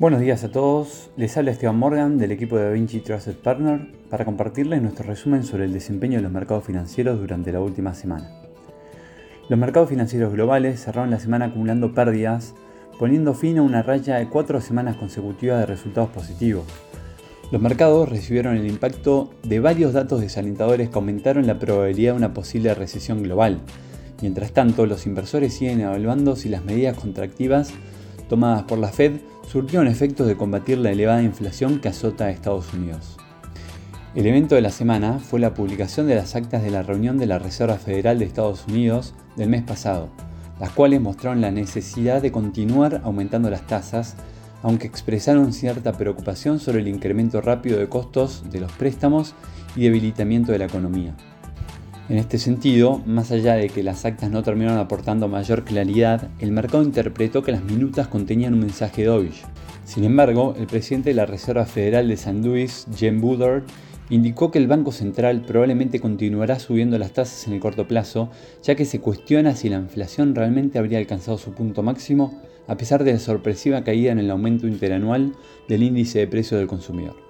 Buenos días a todos, les habla Esteban Morgan del equipo de Vinci Trusted Partner para compartirles nuestro resumen sobre el desempeño de los mercados financieros durante la última semana. Los mercados financieros globales cerraron la semana acumulando pérdidas, poniendo fin a una raya de cuatro semanas consecutivas de resultados positivos. Los mercados recibieron el impacto de varios datos desalentadores que aumentaron la probabilidad de una posible recesión global. Mientras tanto, los inversores siguen evaluando si las medidas contractivas tomadas por la Fed surtieron efectos de combatir la elevada inflación que azota a Estados Unidos. El evento de la semana fue la publicación de las actas de la reunión de la Reserva Federal de Estados Unidos del mes pasado, las cuales mostraron la necesidad de continuar aumentando las tasas, aunque expresaron cierta preocupación sobre el incremento rápido de costos de los préstamos y debilitamiento de la economía. En este sentido, más allá de que las actas no terminaron aportando mayor claridad, el mercado interpretó que las minutas contenían un mensaje dovish. Sin embargo, el presidente de la Reserva Federal de San Luis, Jim Bullard, indicó que el Banco Central probablemente continuará subiendo las tasas en el corto plazo, ya que se cuestiona si la inflación realmente habría alcanzado su punto máximo a pesar de la sorpresiva caída en el aumento interanual del índice de precios del consumidor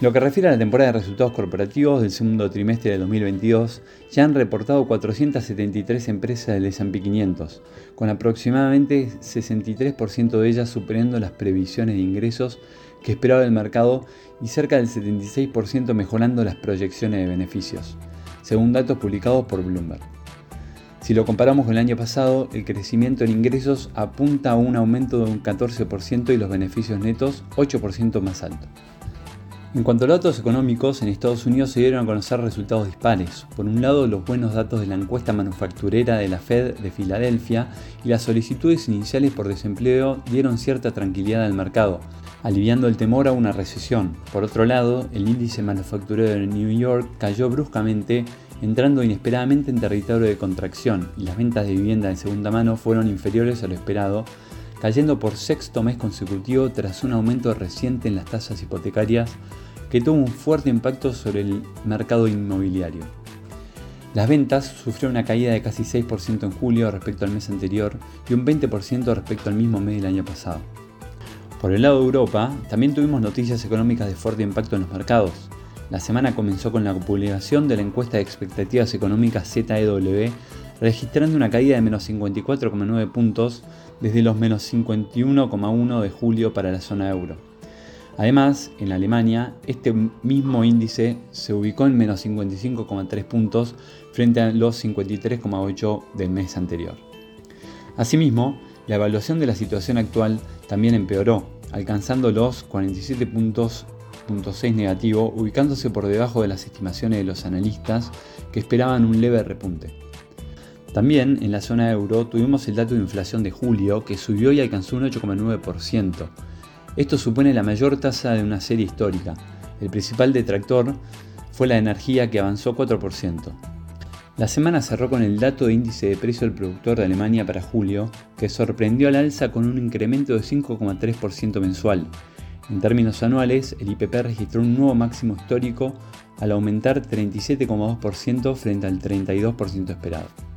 lo que refiere a la temporada de resultados corporativos del segundo trimestre de 2022, ya han reportado 473 empresas del S&P 500, con aproximadamente 63% de ellas superando las previsiones de ingresos que esperaba el mercado y cerca del 76% mejorando las proyecciones de beneficios, según datos publicados por Bloomberg. Si lo comparamos con el año pasado, el crecimiento en ingresos apunta a un aumento de un 14% y los beneficios netos 8% más alto. En cuanto a datos económicos, en Estados Unidos se dieron a conocer resultados dispares. Por un lado, los buenos datos de la encuesta manufacturera de la Fed de Filadelfia y las solicitudes iniciales por desempleo dieron cierta tranquilidad al mercado, aliviando el temor a una recesión. Por otro lado, el índice manufacturero de New York cayó bruscamente, entrando inesperadamente en territorio de contracción, y las ventas de vivienda de segunda mano fueron inferiores a lo esperado, cayendo por sexto mes consecutivo tras un aumento reciente en las tasas hipotecarias que tuvo un fuerte impacto sobre el mercado inmobiliario. Las ventas sufrieron una caída de casi 6% en julio respecto al mes anterior y un 20% respecto al mismo mes del año pasado. Por el lado de Europa, también tuvimos noticias económicas de fuerte impacto en los mercados. La semana comenzó con la publicación de la encuesta de expectativas económicas ZEW, registrando una caída de menos 54,9 puntos desde los menos 51,1 de julio para la zona euro. Además, en Alemania, este mismo índice se ubicó en menos 55,3 puntos frente a los 53,8 del mes anterior. Asimismo, la evaluación de la situación actual también empeoró, alcanzando los 47 puntos negativo, ubicándose por debajo de las estimaciones de los analistas que esperaban un leve repunte. También en la zona euro tuvimos el dato de inflación de julio que subió y alcanzó un 8,9%. Esto supone la mayor tasa de una serie histórica. El principal detractor fue la energía que avanzó 4%. La semana cerró con el dato de índice de precio del productor de Alemania para julio, que sorprendió al alza con un incremento de 5,3% mensual. En términos anuales, el IPP registró un nuevo máximo histórico al aumentar 37,2% frente al 32% esperado.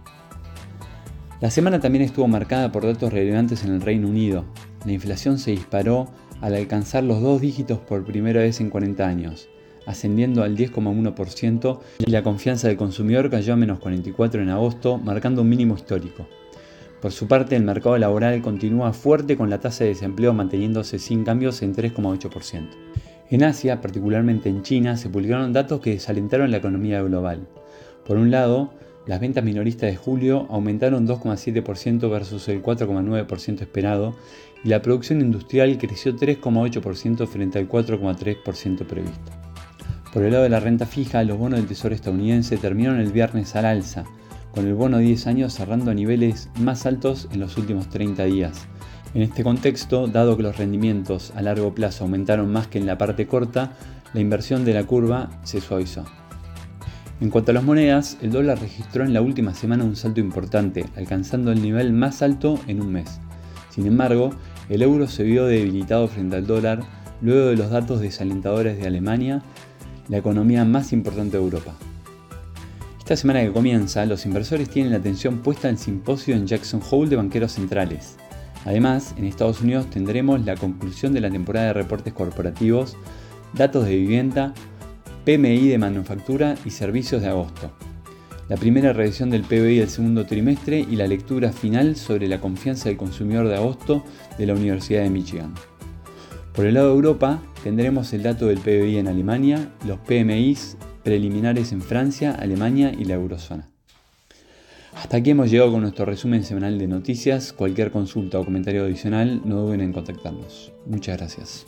La semana también estuvo marcada por datos relevantes en el Reino Unido. La inflación se disparó al alcanzar los dos dígitos por primera vez en 40 años, ascendiendo al 10,1% y la confianza del consumidor cayó a menos 44 en agosto, marcando un mínimo histórico. Por su parte, el mercado laboral continúa fuerte con la tasa de desempleo manteniéndose sin cambios en 3,8%. En Asia, particularmente en China, se publicaron datos que desalentaron la economía global. Por un lado, las ventas minoristas de julio aumentaron 2,7% versus el 4,9% esperado y la producción industrial creció 3,8% frente al 4,3% previsto. Por el lado de la renta fija, los bonos del Tesoro estadounidense terminaron el viernes al alza, con el bono 10 años cerrando a niveles más altos en los últimos 30 días. En este contexto, dado que los rendimientos a largo plazo aumentaron más que en la parte corta, la inversión de la curva se suavizó. En cuanto a las monedas, el dólar registró en la última semana un salto importante, alcanzando el nivel más alto en un mes. Sin embargo, el euro se vio debilitado frente al dólar luego de los datos desalentadores de Alemania, la economía más importante de Europa. Esta semana que comienza, los inversores tienen la atención puesta en el simposio en Jackson Hole de banqueros centrales. Además, en Estados Unidos tendremos la conclusión de la temporada de reportes corporativos, datos de vivienda, PMI de manufactura y servicios de agosto, la primera revisión del PBI del segundo trimestre y la lectura final sobre la confianza del consumidor de agosto de la Universidad de Michigan. Por el lado de Europa, tendremos el dato del PBI en Alemania, los PMIs preliminares en Francia, Alemania y la eurozona. Hasta aquí hemos llegado con nuestro resumen semanal de noticias. Cualquier consulta o comentario adicional no duden en contactarnos. Muchas gracias.